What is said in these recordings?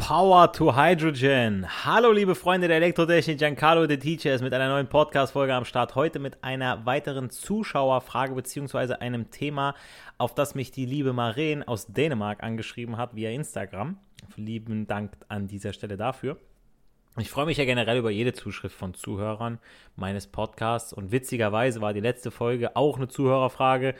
Power to Hydrogen. Hallo liebe Freunde der Elektrotechnik, Giancarlo the Teacher ist mit einer neuen Podcast-Folge am Start. Heute mit einer weiteren Zuschauerfrage bzw. einem Thema, auf das mich die liebe Maren aus Dänemark angeschrieben hat via Instagram. Lieben Dank an dieser Stelle dafür. Ich freue mich ja generell über jede Zuschrift von Zuhörern meines Podcasts und witzigerweise war die letzte Folge auch eine Zuhörerfrage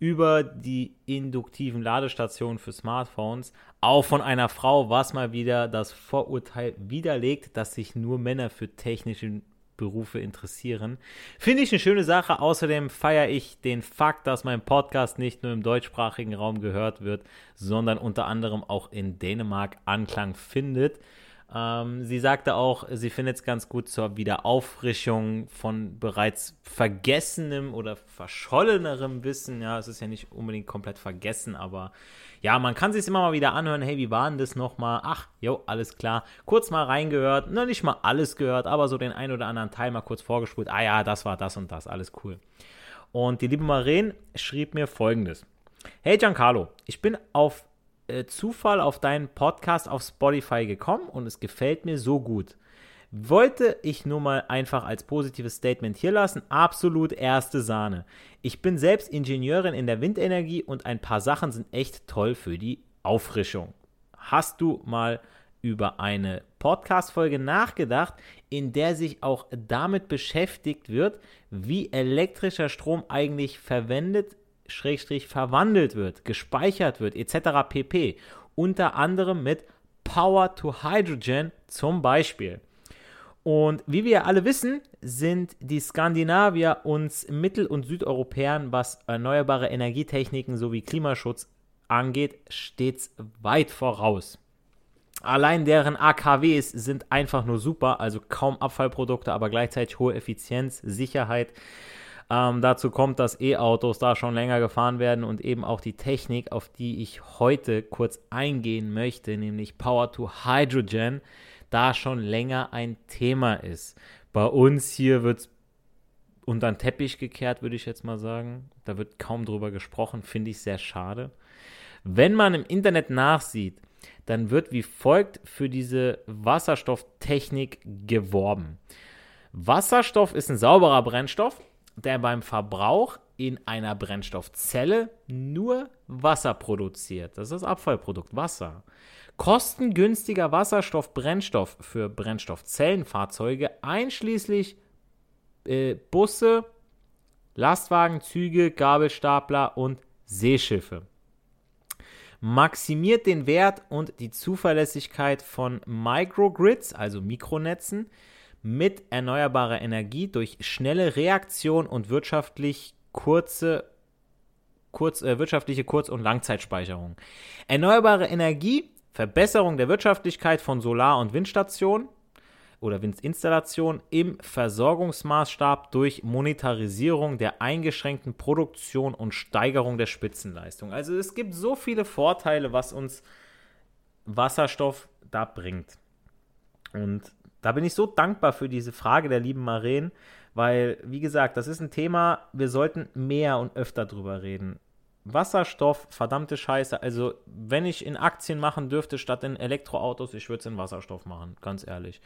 über die induktiven Ladestationen für Smartphones, auch von einer Frau, was mal wieder das Vorurteil widerlegt, dass sich nur Männer für technische Berufe interessieren. Finde ich eine schöne Sache. Außerdem feiere ich den Fakt, dass mein Podcast nicht nur im deutschsprachigen Raum gehört wird, sondern unter anderem auch in Dänemark Anklang findet. Ähm, sie sagte auch, sie findet es ganz gut zur Wiederauffrischung von bereits vergessenem oder verschollenerem Wissen. Ja, es ist ja nicht unbedingt komplett vergessen, aber ja, man kann sich immer mal wieder anhören. Hey, wie war denn das nochmal? Ach, jo, alles klar. Kurz mal reingehört. Noch nicht mal alles gehört, aber so den ein oder anderen Teil mal kurz vorgespult. Ah ja, das war das und das. Alles cool. Und die liebe Maren schrieb mir folgendes. Hey Giancarlo, ich bin auf äh, Zufall auf deinen Podcast auf Spotify gekommen und es gefällt mir so gut. Wollte ich nur mal einfach als positives Statement hier lassen. Absolut erste Sahne. Ich bin selbst Ingenieurin in der Windenergie und ein paar Sachen sind echt toll für die Auffrischung. Hast du mal über eine Podcast-Folge nachgedacht, in der sich auch damit beschäftigt wird, wie elektrischer Strom eigentlich verwendet Schrägstrich verwandelt wird, gespeichert wird, etc. pp. Unter anderem mit Power to Hydrogen zum Beispiel. Und wie wir alle wissen, sind die Skandinavier uns Mittel- und Südeuropäern, was erneuerbare Energietechniken sowie Klimaschutz angeht, stets weit voraus. Allein deren AKWs sind einfach nur super, also kaum Abfallprodukte, aber gleichzeitig hohe Effizienz, Sicherheit. Ähm, dazu kommt, dass E-Autos da schon länger gefahren werden und eben auch die Technik, auf die ich heute kurz eingehen möchte, nämlich Power to Hydrogen, da schon länger ein Thema ist. Bei uns hier wird es unter den Teppich gekehrt, würde ich jetzt mal sagen. Da wird kaum drüber gesprochen, finde ich sehr schade. Wenn man im Internet nachsieht, dann wird wie folgt für diese Wasserstofftechnik geworben. Wasserstoff ist ein sauberer Brennstoff, der beim Verbrauch in einer Brennstoffzelle nur Wasser produziert. Das ist das Abfallprodukt Wasser. Kostengünstiger Wasserstoffbrennstoff für Brennstoffzellenfahrzeuge einschließlich äh, Busse, Lastwagen, Züge, Gabelstapler und Seeschiffe. Maximiert den Wert und die Zuverlässigkeit von Microgrids, also Mikronetzen, mit erneuerbarer Energie durch schnelle Reaktion und wirtschaftlich kurze kurz, äh, wirtschaftliche Kurz- und Langzeitspeicherung. Erneuerbare Energie, Verbesserung der Wirtschaftlichkeit von Solar- und Windstationen oder Windinstallationen im Versorgungsmaßstab durch Monetarisierung der eingeschränkten Produktion und Steigerung der Spitzenleistung. Also es gibt so viele Vorteile, was uns Wasserstoff da bringt. Und da bin ich so dankbar für diese Frage der lieben Maren, weil, wie gesagt, das ist ein Thema, wir sollten mehr und öfter drüber reden. Wasserstoff, verdammte Scheiße. Also, wenn ich in Aktien machen dürfte statt in Elektroautos, ich würde es in Wasserstoff machen, ganz ehrlich.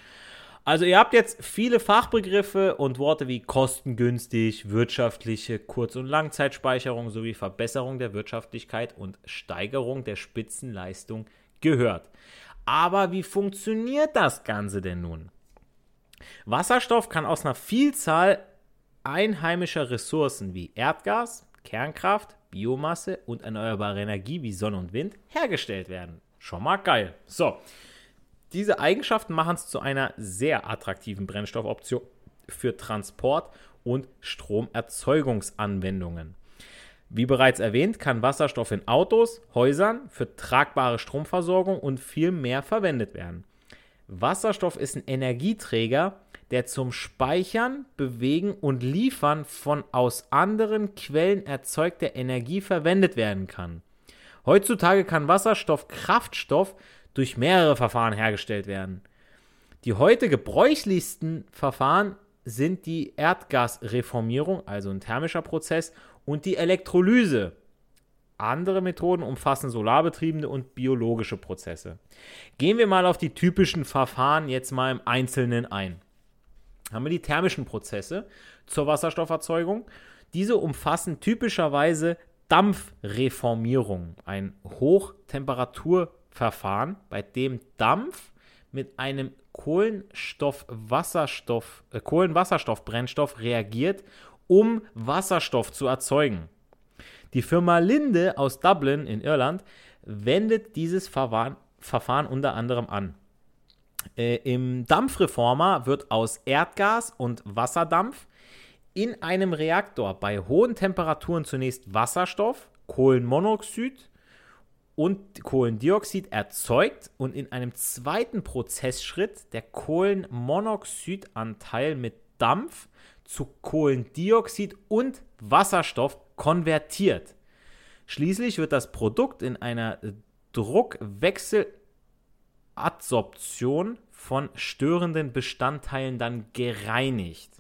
Also, ihr habt jetzt viele Fachbegriffe und Worte wie kostengünstig, wirtschaftliche Kurz- und Langzeitspeicherung sowie Verbesserung der Wirtschaftlichkeit und Steigerung der Spitzenleistung gehört. Aber wie funktioniert das Ganze denn nun? Wasserstoff kann aus einer Vielzahl einheimischer Ressourcen wie Erdgas, Kernkraft, Biomasse und erneuerbare Energie wie Sonne und Wind hergestellt werden. Schon mal geil. So, diese Eigenschaften machen es zu einer sehr attraktiven Brennstoffoption für Transport und Stromerzeugungsanwendungen. Wie bereits erwähnt, kann Wasserstoff in Autos, Häusern, für tragbare Stromversorgung und viel mehr verwendet werden. Wasserstoff ist ein Energieträger, der zum Speichern, Bewegen und Liefern von aus anderen Quellen erzeugter Energie verwendet werden kann. Heutzutage kann Wasserstoff Kraftstoff durch mehrere Verfahren hergestellt werden. Die heute gebräuchlichsten Verfahren sind die Erdgasreformierung, also ein thermischer Prozess, und die Elektrolyse, andere Methoden umfassen solarbetriebene und biologische Prozesse. Gehen wir mal auf die typischen Verfahren jetzt mal im Einzelnen ein. Haben wir die thermischen Prozesse zur Wasserstofferzeugung. Diese umfassen typischerweise Dampfreformierung, ein Hochtemperaturverfahren, bei dem Dampf mit einem Kohlenstoff-Wasserstoff, äh, Kohlenwasserstoffbrennstoff reagiert, um Wasserstoff zu erzeugen. Die Firma Linde aus Dublin in Irland wendet dieses Verfahren, Verfahren unter anderem an. Äh, Im Dampfreformer wird aus Erdgas und Wasserdampf in einem Reaktor bei hohen Temperaturen zunächst Wasserstoff, Kohlenmonoxid und Kohlendioxid erzeugt und in einem zweiten Prozessschritt der Kohlenmonoxidanteil mit Dampf zu Kohlendioxid und Wasserstoff konvertiert. Schließlich wird das Produkt in einer Druckwechseladsorption von störenden Bestandteilen dann gereinigt.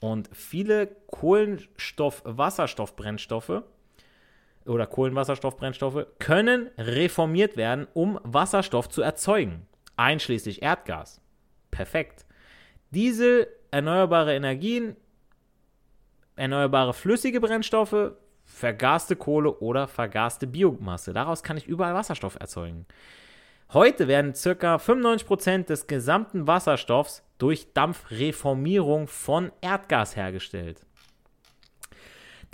Und viele Kohlenstoff-Wasserstoffbrennstoffe oder Kohlenwasserstoffbrennstoffe können reformiert werden, um Wasserstoff zu erzeugen, einschließlich Erdgas. Perfekt. Diese erneuerbare Energien erneuerbare flüssige Brennstoffe, vergaste Kohle oder vergaste Biomasse. Daraus kann ich überall Wasserstoff erzeugen. Heute werden ca. 95% des gesamten Wasserstoffs durch Dampfreformierung von Erdgas hergestellt.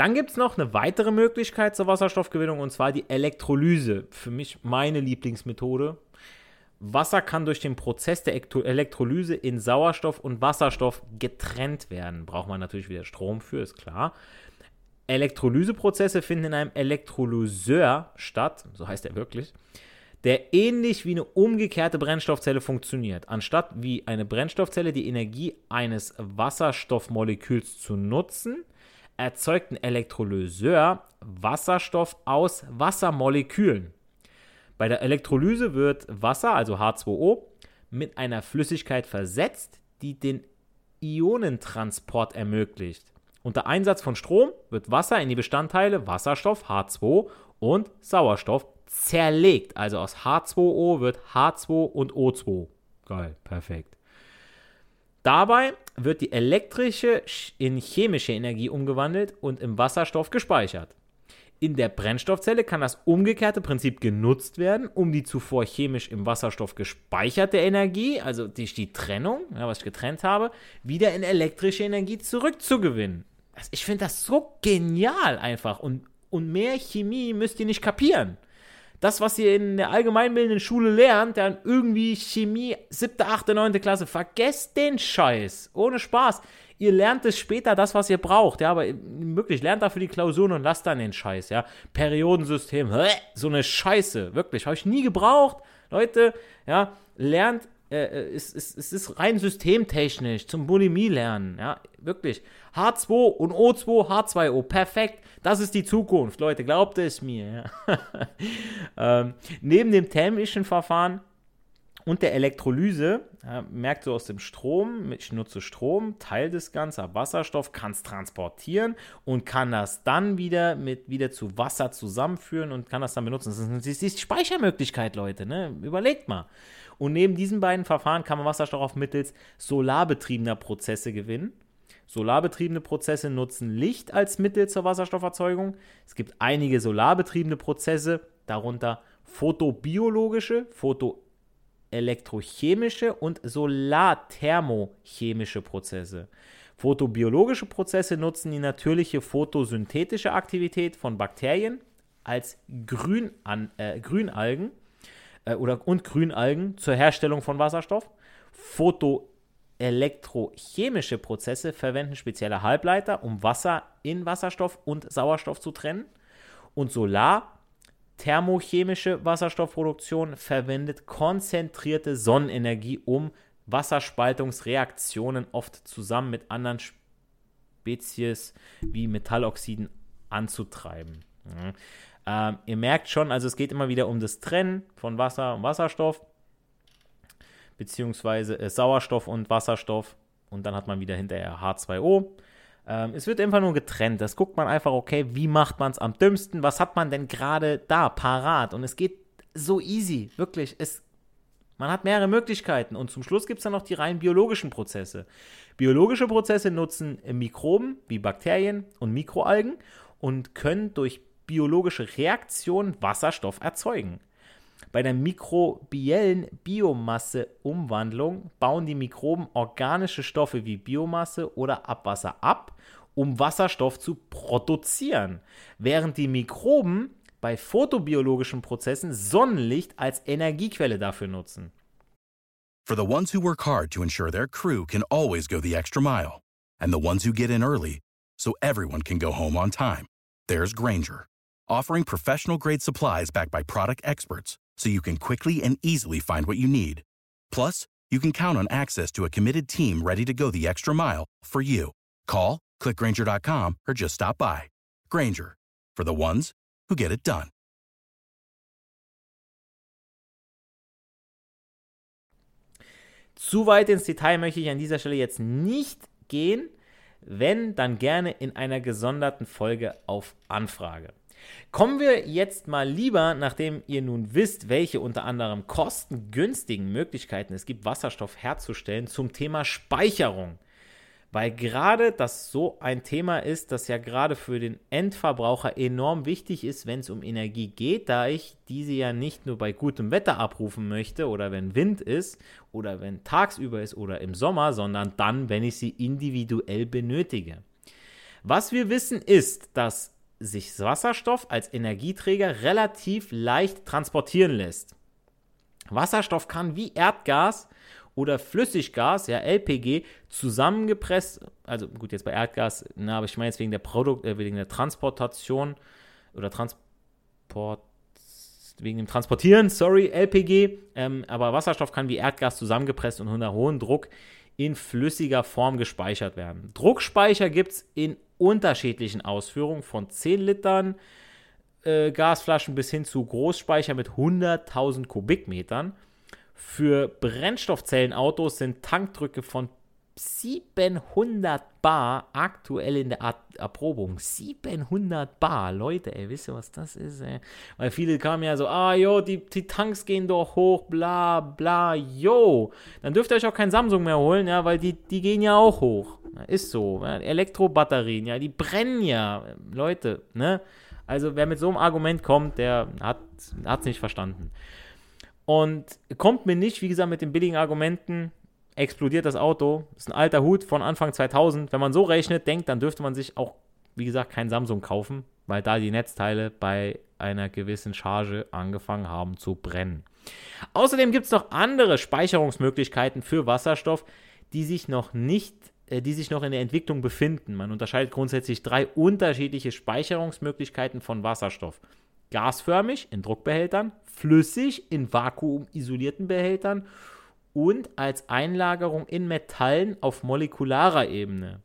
Dann gibt es noch eine weitere Möglichkeit zur Wasserstoffgewinnung und zwar die Elektrolyse. Für mich meine Lieblingsmethode. Wasser kann durch den Prozess der Elektrolyse in Sauerstoff und Wasserstoff getrennt werden. Braucht man natürlich wieder Strom für, ist klar. Elektrolyseprozesse finden in einem Elektrolyseur statt, so heißt er wirklich, der ähnlich wie eine umgekehrte Brennstoffzelle funktioniert. Anstatt wie eine Brennstoffzelle die Energie eines Wasserstoffmoleküls zu nutzen, erzeugt ein Elektrolyseur Wasserstoff aus Wassermolekülen. Bei der Elektrolyse wird Wasser, also H2O, mit einer Flüssigkeit versetzt, die den Ionentransport ermöglicht. Unter Einsatz von Strom wird Wasser in die Bestandteile Wasserstoff H2 und Sauerstoff zerlegt. Also aus H2O wird H2 und O2. Geil, perfekt. Dabei wird die elektrische in chemische Energie umgewandelt und im Wasserstoff gespeichert. In der Brennstoffzelle kann das umgekehrte Prinzip genutzt werden, um die zuvor chemisch im Wasserstoff gespeicherte Energie, also durch die Trennung, ja, was ich getrennt habe, wieder in elektrische Energie zurückzugewinnen. Also ich finde das so genial einfach und, und mehr Chemie müsst ihr nicht kapieren. Das, was ihr in der allgemeinbildenden Schule lernt, dann irgendwie Chemie, siebte, achte, neunte Klasse, vergesst den Scheiß. Ohne Spaß. Ihr lernt es später, das, was ihr braucht, ja, aber wirklich, lernt dafür die Klausuren und lasst dann den Scheiß, ja. Periodensystem, so eine Scheiße, wirklich, habe ich nie gebraucht. Leute, ja, lernt äh, äh, es, ist rein systemtechnisch zum Bulimie lernen, ja, wirklich. H2 und O2, H2O, perfekt. Das ist die Zukunft, Leute, glaubt es mir. Ja. ähm, neben dem thermischen Verfahren und der Elektrolyse, ja, merkt du aus dem Strom, ich nutze Strom, teile das Ganze, habe Wasserstoff, kann es transportieren und kann das dann wieder mit wieder zu Wasser zusammenführen und kann das dann benutzen. Das ist die Speichermöglichkeit, Leute, ne? Überlegt mal. Und neben diesen beiden Verfahren kann man Wasserstoff mittels solarbetriebener Prozesse gewinnen. Solarbetriebene Prozesse nutzen Licht als Mittel zur Wasserstofferzeugung. Es gibt einige solarbetriebene Prozesse, darunter photobiologische, photoelektrochemische und solarthermochemische Prozesse. Photobiologische Prozesse nutzen die natürliche photosynthetische Aktivität von Bakterien als Grün an, äh, Grünalgen äh, oder, und Grünalgen zur Herstellung von Wasserstoff. Photoelektrochemische Prozesse verwenden spezielle Halbleiter, um Wasser in Wasserstoff und Sauerstoff zu trennen. Und Solar thermochemische Wasserstoffproduktion verwendet konzentrierte Sonnenenergie, um Wasserspaltungsreaktionen oft zusammen mit anderen Spezies wie Metalloxiden anzutreiben. Ja. Ähm, ihr merkt schon, also es geht immer wieder um das Trennen von Wasser und Wasserstoff, beziehungsweise äh, Sauerstoff und Wasserstoff. Und dann hat man wieder hinterher H2O. Ähm, es wird einfach nur getrennt. Das guckt man einfach, okay, wie macht man es am dümmsten? Was hat man denn gerade da, parat? Und es geht so easy, wirklich. Es, man hat mehrere Möglichkeiten. Und zum Schluss gibt es dann noch die rein biologischen Prozesse. Biologische Prozesse nutzen Mikroben wie Bakterien und Mikroalgen und können durch biologische Reaktion Wasserstoff erzeugen. Bei der mikrobiellen Biomasseumwandlung bauen die Mikroben organische Stoffe wie Biomasse oder Abwasser ab, um Wasserstoff zu produzieren, während die Mikroben bei photobiologischen Prozessen Sonnenlicht als Energiequelle dafür nutzen. For the ones who work hard to ensure their crew can always go the extra mile and the ones who get in early so everyone can go home on time. There's Granger offering professional grade supplies backed by product experts so you can quickly and easily find what you need. Plus, you can count on access to a committed team ready to go the extra mile for you. Call, clickgranger.com, or just stop by. Granger, for the ones who get it done. Zu weit ins Detail möchte ich an dieser Stelle jetzt nicht gehen. Wenn, dann gerne in einer gesonderten Folge auf Anfrage. Kommen wir jetzt mal lieber, nachdem ihr nun wisst, welche unter anderem kostengünstigen Möglichkeiten es gibt, Wasserstoff herzustellen, zum Thema Speicherung. Weil gerade das so ein Thema ist, das ja gerade für den Endverbraucher enorm wichtig ist, wenn es um Energie geht, da ich diese ja nicht nur bei gutem Wetter abrufen möchte oder wenn Wind ist oder wenn tagsüber ist oder im Sommer, sondern dann, wenn ich sie individuell benötige. Was wir wissen ist, dass sich Wasserstoff als Energieträger relativ leicht transportieren lässt. Wasserstoff kann wie Erdgas oder Flüssiggas, ja LPG, zusammengepresst, also gut, jetzt bei Erdgas, na, aber ich meine jetzt wegen der Produkt, äh, wegen der Transportation oder Transport, wegen dem Transportieren, sorry, LPG, ähm, aber Wasserstoff kann wie Erdgas zusammengepresst und unter hohem Druck in flüssiger Form gespeichert werden. Druckspeicher gibt es in unterschiedlichen Ausführungen von 10 Litern äh, Gasflaschen bis hin zu Großspeicher mit 100.000 Kubikmetern. Für Brennstoffzellenautos sind Tankdrücke von 700 Bar aktuell in der Erprobung. 700 Bar, Leute, ey, wisst ihr, was das ist, ey? Weil viele kamen ja so, ah, jo, die, die Tanks gehen doch hoch, bla, bla, jo. Dann dürft ihr euch auch kein Samsung mehr holen, ja, weil die, die gehen ja auch hoch. Ist so. Ja? Elektrobatterien, ja, die brennen ja, Leute, ne? Also, wer mit so einem Argument kommt, der hat es nicht verstanden. Und kommt mir nicht, wie gesagt, mit den billigen Argumenten, explodiert das Auto. Ist ein alter Hut von Anfang 2000. Wenn man so rechnet, denkt, dann dürfte man sich auch, wie gesagt, kein Samsung kaufen, weil da die Netzteile bei einer gewissen Charge angefangen haben zu brennen. Außerdem gibt es noch andere Speicherungsmöglichkeiten für Wasserstoff, die sich noch nicht die sich noch in der Entwicklung befinden. Man unterscheidet grundsätzlich drei unterschiedliche Speicherungsmöglichkeiten von Wasserstoff. Gasförmig in Druckbehältern, flüssig in vakuumisolierten Behältern und als Einlagerung in Metallen auf molekularer Ebene.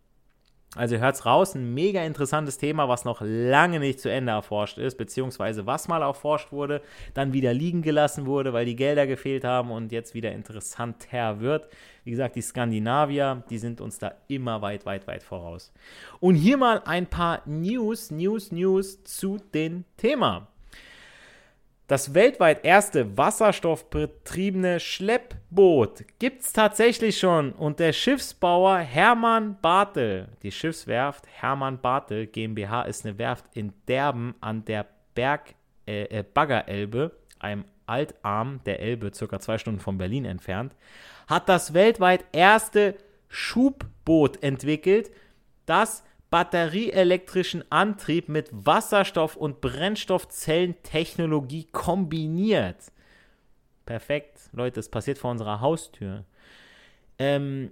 Also hört's raus, ein mega interessantes Thema, was noch lange nicht zu Ende erforscht ist, beziehungsweise was mal erforscht wurde, dann wieder liegen gelassen wurde, weil die Gelder gefehlt haben und jetzt wieder interessanter wird. Wie gesagt, die Skandinavier, die sind uns da immer weit, weit, weit voraus. Und hier mal ein paar News, News, News zu dem Thema. Das weltweit erste wasserstoffbetriebene Schleppboot gibt es tatsächlich schon und der Schiffsbauer Hermann Bartel, die Schiffswerft Hermann Bartel GmbH ist eine Werft in Derben an der Berg, äh, äh, Baggerelbe, einem Altarm der Elbe, circa zwei Stunden von Berlin entfernt, hat das weltweit erste Schubboot entwickelt, das batterieelektrischen Antrieb mit Wasserstoff- und Brennstoffzellentechnologie kombiniert. Perfekt, Leute, das passiert vor unserer Haustür. Ähm,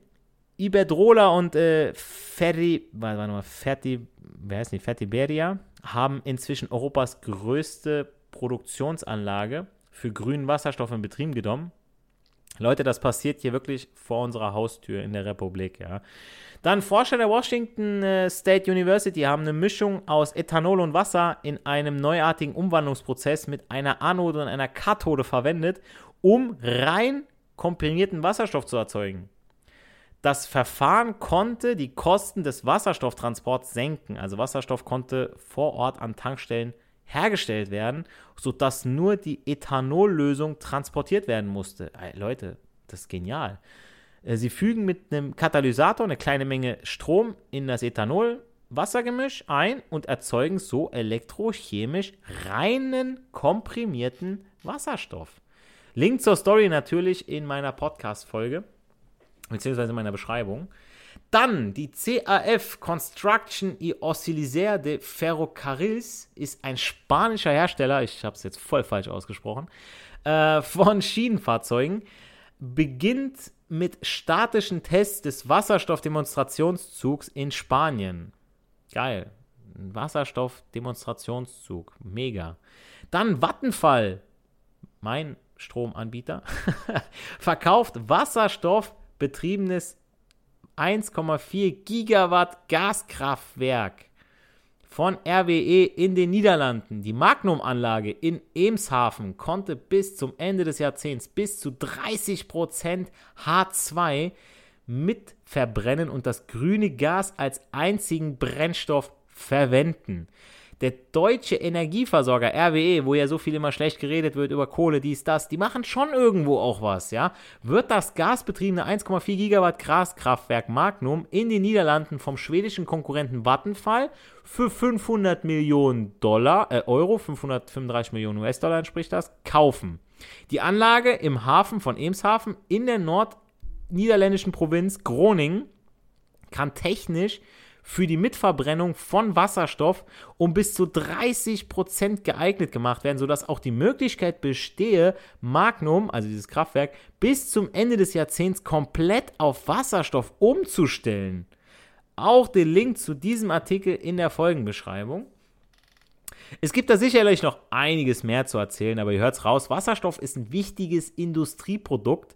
Iberdrola und äh, Ferri, warte, warte mal, Ferti, wer heißt die, Fertiberia haben inzwischen Europas größte Produktionsanlage für grünen Wasserstoff in Betrieb genommen. Leute, das passiert hier wirklich vor unserer Haustür in der Republik, ja. Dann Forscher der Washington äh, State University haben eine Mischung aus Ethanol und Wasser in einem neuartigen Umwandlungsprozess mit einer Anode und einer Kathode verwendet, um rein komprimierten Wasserstoff zu erzeugen. Das Verfahren konnte die Kosten des Wasserstofftransports senken. Also Wasserstoff konnte vor Ort an Tankstellen hergestellt werden, sodass nur die Ethanollösung transportiert werden musste. Ey, Leute, das ist genial. Äh, sie fügen mit einem Katalysator eine kleine Menge Strom in das Ethanol-Wassergemisch ein und erzeugen so elektrochemisch reinen komprimierten Wasserstoff. Link zur Story natürlich in meiner Podcast-Folge, beziehungsweise in meiner Beschreibung. Dann die CAF Construction y Oscilisaire de Ferrocarrils ist ein spanischer Hersteller, ich habe es jetzt voll falsch ausgesprochen, äh, von Schienenfahrzeugen, beginnt mit statischen Tests des Wasserstoffdemonstrationszugs in Spanien. Geil. Wasserstoffdemonstrationszug. Mega. Dann Vattenfall, mein Stromanbieter, verkauft wasserstoffbetriebenes 1,4 Gigawatt Gaskraftwerk von RWE in den Niederlanden. Die Magnum-Anlage in Emshaven konnte bis zum Ende des Jahrzehnts bis zu 30% H2 mit verbrennen und das grüne Gas als einzigen Brennstoff verwenden der deutsche Energieversorger RWE, wo ja so viel immer schlecht geredet wird über Kohle, dies, das, die machen schon irgendwo auch was, ja. Wird das gasbetriebene 1,4 Gigawatt Gaskraftwerk Magnum in den Niederlanden vom schwedischen Konkurrenten Vattenfall für 500 Millionen Dollar, äh, Euro, 535 Millionen US-Dollar entspricht das, kaufen. Die Anlage im Hafen von Emshaven in der nordniederländischen Provinz Groningen kann technisch für die Mitverbrennung von Wasserstoff um bis zu 30% geeignet gemacht werden, sodass auch die Möglichkeit bestehe, Magnum, also dieses Kraftwerk, bis zum Ende des Jahrzehnts komplett auf Wasserstoff umzustellen. Auch den Link zu diesem Artikel in der Folgenbeschreibung. Es gibt da sicherlich noch einiges mehr zu erzählen, aber ihr hört es raus. Wasserstoff ist ein wichtiges Industrieprodukt.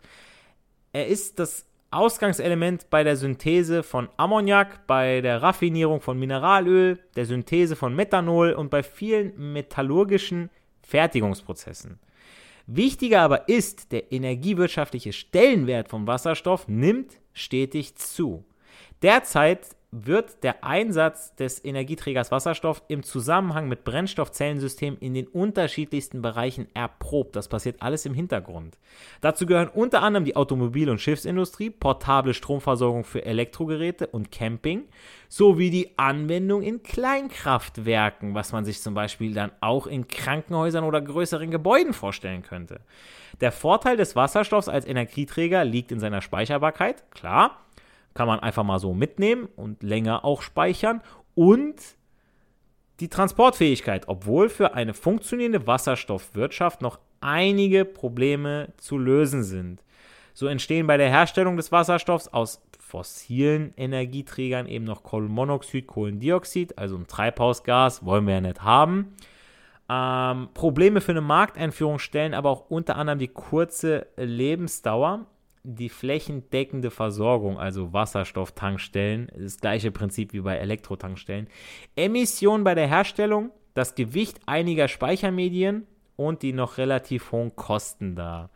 Er ist das Ausgangselement bei der Synthese von Ammoniak, bei der Raffinierung von Mineralöl, der Synthese von Methanol und bei vielen metallurgischen Fertigungsprozessen. Wichtiger aber ist, der energiewirtschaftliche Stellenwert von Wasserstoff nimmt stetig zu. Derzeit wird der Einsatz des Energieträgers Wasserstoff im Zusammenhang mit Brennstoffzellensystemen in den unterschiedlichsten Bereichen erprobt. Das passiert alles im Hintergrund. Dazu gehören unter anderem die Automobil- und Schiffsindustrie, portable Stromversorgung für Elektrogeräte und Camping, sowie die Anwendung in Kleinkraftwerken, was man sich zum Beispiel dann auch in Krankenhäusern oder größeren Gebäuden vorstellen könnte. Der Vorteil des Wasserstoffs als Energieträger liegt in seiner Speicherbarkeit, klar, kann man einfach mal so mitnehmen und länger auch speichern. Und die Transportfähigkeit, obwohl für eine funktionierende Wasserstoffwirtschaft noch einige Probleme zu lösen sind. So entstehen bei der Herstellung des Wasserstoffs aus fossilen Energieträgern eben noch Kohlenmonoxid, Kohlendioxid, also ein Treibhausgas, wollen wir ja nicht haben. Ähm, Probleme für eine Markteinführung stellen aber auch unter anderem die kurze Lebensdauer, die flächendeckende Versorgung, also Wasserstofftankstellen, das gleiche Prinzip wie bei Elektrotankstellen, Emissionen bei der Herstellung, das Gewicht einiger Speichermedien und die noch relativ hohen Kosten da.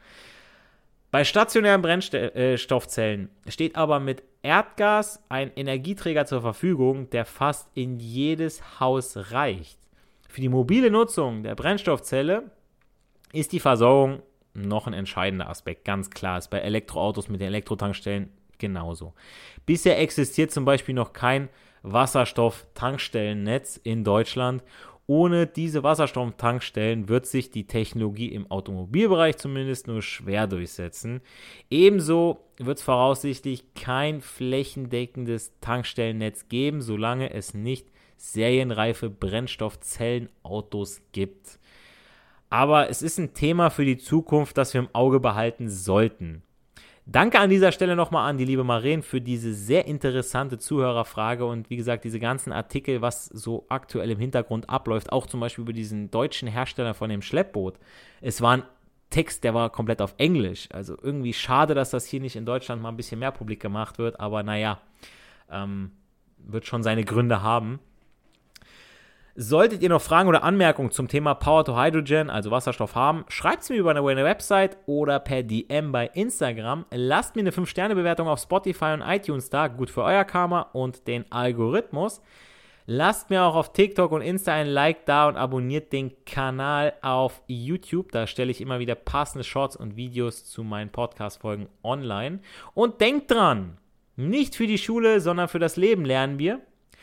Bei stationären Brennstoffzellen äh, steht aber mit Erdgas ein Energieträger zur Verfügung, der fast in jedes Haus reicht. Für die mobile Nutzung der Brennstoffzelle ist die Versorgung noch ein entscheidender Aspekt. Ganz klar ist bei Elektroautos mit den Elektrotankstellen genauso. Bisher existiert zum Beispiel noch kein Wasserstofftankstellennetz in Deutschland. Ohne diese Wasserstofftankstellen wird sich die Technologie im Automobilbereich zumindest nur schwer durchsetzen. Ebenso wird es voraussichtlich kein flächendeckendes Tankstellennetz geben, solange es nicht serienreife Brennstoffzellenautos gibt. Aber es ist ein Thema für die Zukunft, das wir im Auge behalten sollten. Danke an dieser Stelle nochmal an die liebe Maren für diese sehr interessante Zuhörerfrage und wie gesagt, diese ganzen Artikel, was so aktuell im Hintergrund abläuft, auch zum Beispiel über diesen deutschen Hersteller von dem Schleppboot. Es war ein Text, der war komplett auf Englisch. Also irgendwie schade, dass das hier nicht in Deutschland mal ein bisschen mehr publik gemacht wird, aber naja, ähm, wird schon seine Gründe haben. Solltet ihr noch Fragen oder Anmerkungen zum Thema Power to Hydrogen, also Wasserstoff haben, schreibt es mir über eine Website oder per DM bei Instagram. Lasst mir eine 5-Sterne-Bewertung auf Spotify und iTunes da, gut für euer Karma und den Algorithmus. Lasst mir auch auf TikTok und Insta ein Like da und abonniert den Kanal auf YouTube. Da stelle ich immer wieder passende Shorts und Videos zu meinen Podcast-Folgen online. Und denkt dran, nicht für die Schule, sondern für das Leben lernen wir.